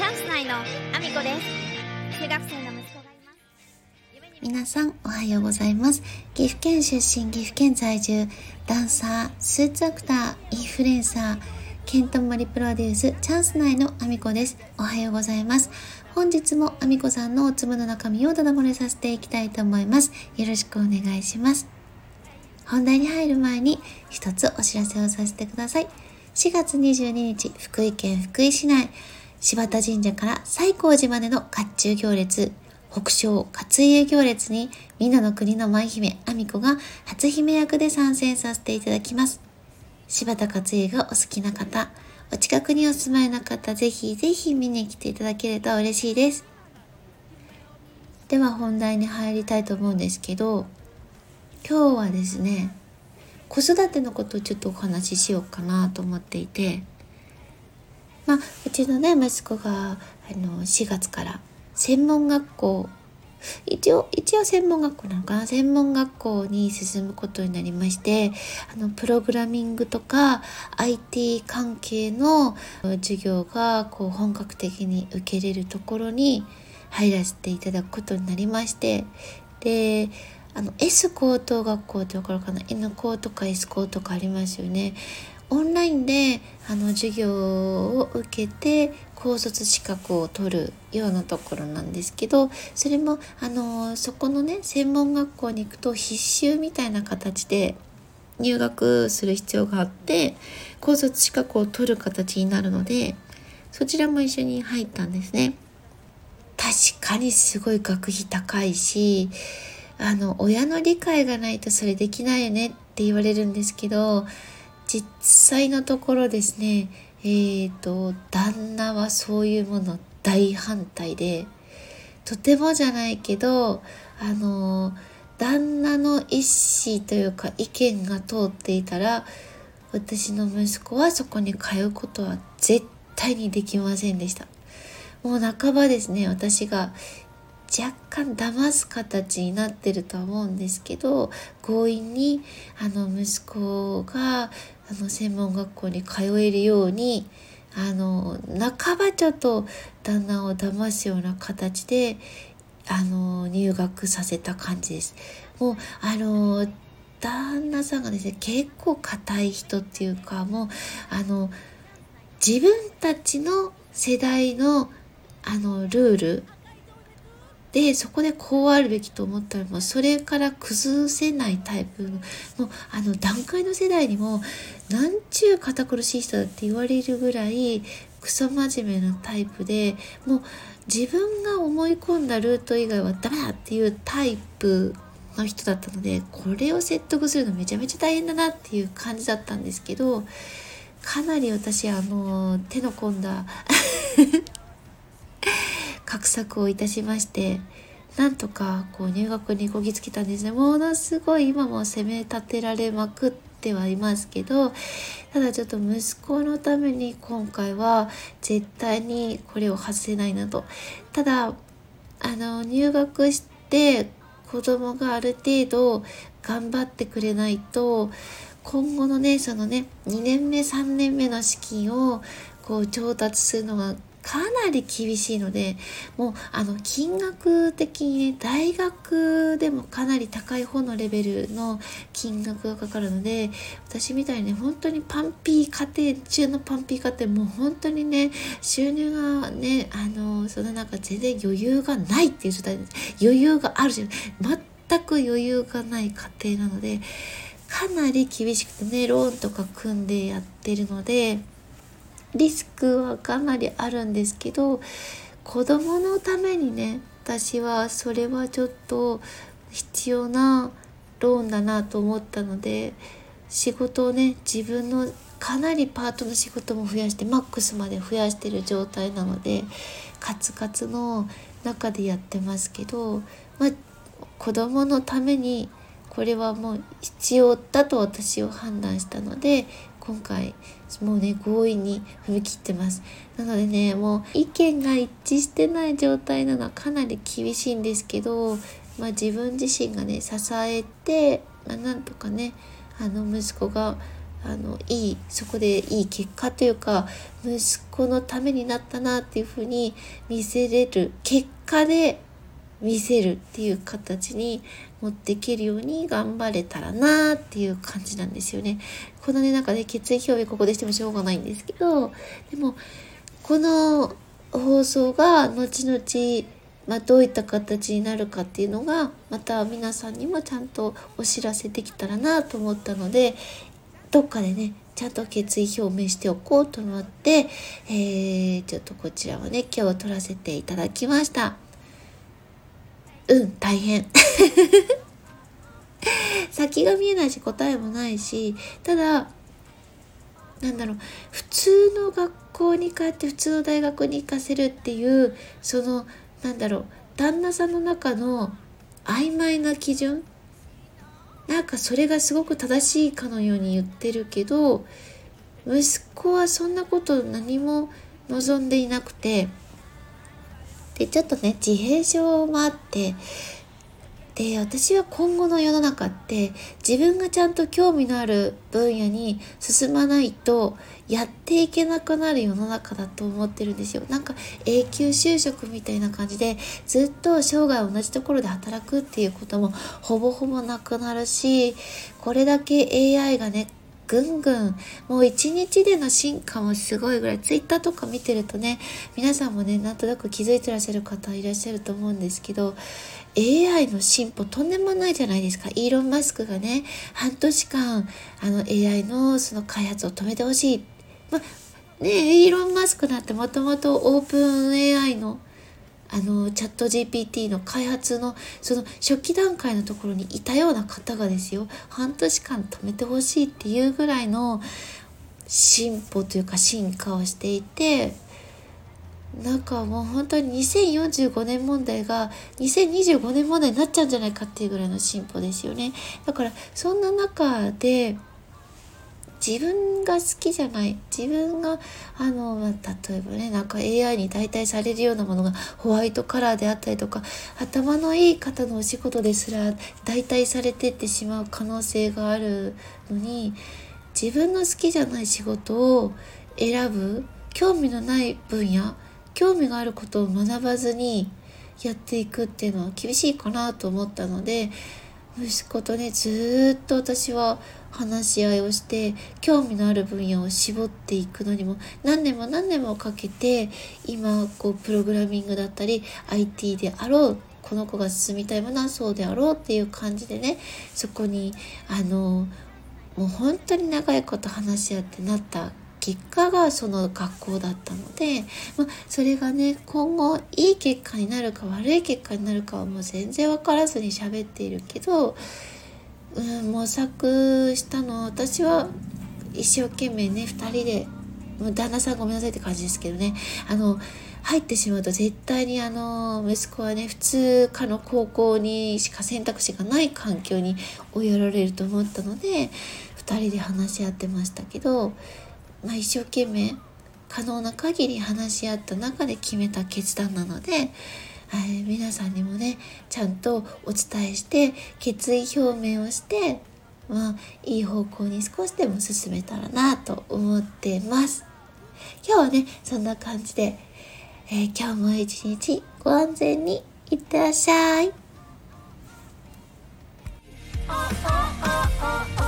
チャンス内のアミコです。中学生の息子がいます。皆さんおはようございます岐阜県出身岐阜県在住ダンサースーツアクターインフルエンサーケントモリプロデュースチャンス内のアミコです。おはようございます。本日もアミコさんのおつむの中身をただ漏れさせていきたいと思います。よろしくお願いします。本題に入る前に一つお知らせをさせてください。4月22日福井県福井市内。柴田神社から西光寺までの甲冑行列北昇勝家行列に皆の国の舞姫アミコが初姫役で参戦させていただきます。柴田勝家がお好きな方お近くにお住まいの方ぜひぜひ見に来ていただけると嬉しいです。では本題に入りたいと思うんですけど今日はですね子育てのことをちょっとお話ししようかなと思っていてまあうちのね息子があの4月から専門学校一応一応専門学校なのかな？専門学校に進むことになりましてあのプログラミングとか IT 関係の授業がこう本格的に受けれるところに入らせていただくことになりましてであの S 高等学校ってわかるかな？N 校とか S 校とかありますよね。オンラインであの授業を受けて高卒資格を取るようなところなんですけどそれもあのそこのね専門学校に行くと必修みたいな形で入学する必要があって高卒資格を取る形になるのでそちらも一緒に入ったんですね。確かにすごい学費高いしあの親の理解がないとそれできないよねって言われるんですけど実際のところですね。えーと旦那はそういうもの大反対でとてもじゃないけどあの旦那の意思というか意見が通っていたら私の息子はそこに通うことは絶対にできませんでした。もう半ばですね私が若干騙す形になってると思うんですけど強引にあの息子があの専門学校に通えるようにあの半ばちょっと旦那を騙すような形であの入学させた感じです。もうあの旦那さんがですね結構硬い人っていうかもうあの自分たちの世代のあのルールでそこでこうあるべきと思ったらもうそれから崩せないタイプのもうあの段階の世代にもなんちゅう堅苦しい人だって言われるぐらいクソ真面目なタイプでもう自分が思い込んだルート以外はダメだっていうタイプの人だったのでこれを説得するのめちゃめちゃ大変だなっていう感じだったんですけどかなり私あの手の込んだ画策をいたしましてなんとかこう入学にこぎつけたんですね。ものすごい今も攻め立てられまくってはいますけどただちょっと息子のために今回は絶対にこれを外せないなと。ただあの入学して子供がある程度頑張ってくれないと今後のねそのね2年目3年目の資金をこう調達するのがかなり厳しいのでもうあの金額的にね大学でもかなり高い方のレベルの金額がかかるので私みたいにね本当にパンピー家庭中のパンピー家庭もう本当にね収入がねあのその中全然余裕がないっていう状態で余裕があるじゃん全く余裕がない家庭なのでかなり厳しくてねローンとか組んでやってるので。リスクはかなりあるんですけど子供のためにね私はそれはちょっと必要なローンだなと思ったので仕事をね自分のかなりパートの仕事も増やしてマックスまで増やしてる状態なのでカツカツの中でやってますけど、まあ、子供のためにこれはもう必要だと私を判断したので今回もうね強引に踏み切ってます。なのでねもう意見が一致してない状態なのはかなり厳しいんですけど、まあ、自分自身がね支えて、まあ、なんとかねあの息子があのいいそこでいい結果というか息子のためになったなっていうふうに見せれる結果で見せるっていう形に持っていけるように頑張れたらなっていう感じなんですよね。このねなんかね決意表明ここでしてもしょうがないんですけどでもこの放送が後々まあ、どういった形になるかっていうのがまた皆さんにもちゃんとお知らせできたらなと思ったのでどっかでねちゃんと決意表明しておこうと思って、えー、ちょっとこちらをね今日撮らせていただきましたうん大変。先が見えないし答えもないしただなんだろう普通の学校に帰って普通の大学に行かせるっていうそのなんだろう旦那さんの中の曖昧な基準？なんかそれがすごく正しいかのように言ってるけど息子はそんなこと何も望んでいなくてでちょっとね自閉症もあってで私は今後の世の中って自分がちゃんと興味のある分野に進まないとやっていけなくなる世の中だと思ってるんですよ。なんか永久就職みたいな感じでずっと生涯同じところで働くっていうこともほぼほぼなくなるしこれだけ AI がねぐんぐんもう一日での進化もすごいぐらいツイッターとか見てるとね皆さんもねなんとなく気づいてらっしゃる方いらっしゃると思うんですけど AI の進歩とんでもないじゃないですか。イーロン・マスクがね、半年間、あの AI のその開発を止めてほしい。まあ、ね、イーロン・マスクなんてもともとオープン AI のあのチャット GPT の開発のその初期段階のところにいたような方がですよ半年間止めてほしいっていうぐらいの進歩というか進化をしていてなんかもう本当に2045年問題が2025年問題になっちゃうんじゃないかっていうぐらいの進歩ですよね。だからそんな中で自分が好きじゃない自分があのま例えばねなんか AI に代替されるようなものがホワイトカラーであったりとか頭のいい方のお仕事ですら代替されてってしまう可能性があるのに自分の好きじゃない仕事を選ぶ興味のない分野興味があることを学ばずにやっていくっていうのは厳しいかなと思ったので息子とねずっと私は話し合いをして興味のある分野を絞っていくのにも何年も何年もかけて今こうプログラミングだったり IT であろうこの子が進みたいものはそうであろうっていう感じでねそこにあのもう本当に長いこと話し合ってなった結果がその学校だったので、まあ、それがね今後いい結果になるか悪い結果になるかはもう全然分からずに喋っているけど、うん、模索したの。私は一生懸命ね2人で旦那さんごめんなさいって感じですけどね。あの入ってしまうと絶対にあの息子はね普通科の高校にしか選択肢がない環境に追いやられると思ったので2人で話し合ってましたけどまあ、一生懸命可能な限り話し合った中で決めた決断なので、はい、皆さんにもねちゃんとお伝えして決意表明をしてまあいい方向に少しでも進めたらなと思ってます今日はねそんな感じで、えー、今日も一日ご安全にいってらっしゃい。Oh, oh, oh,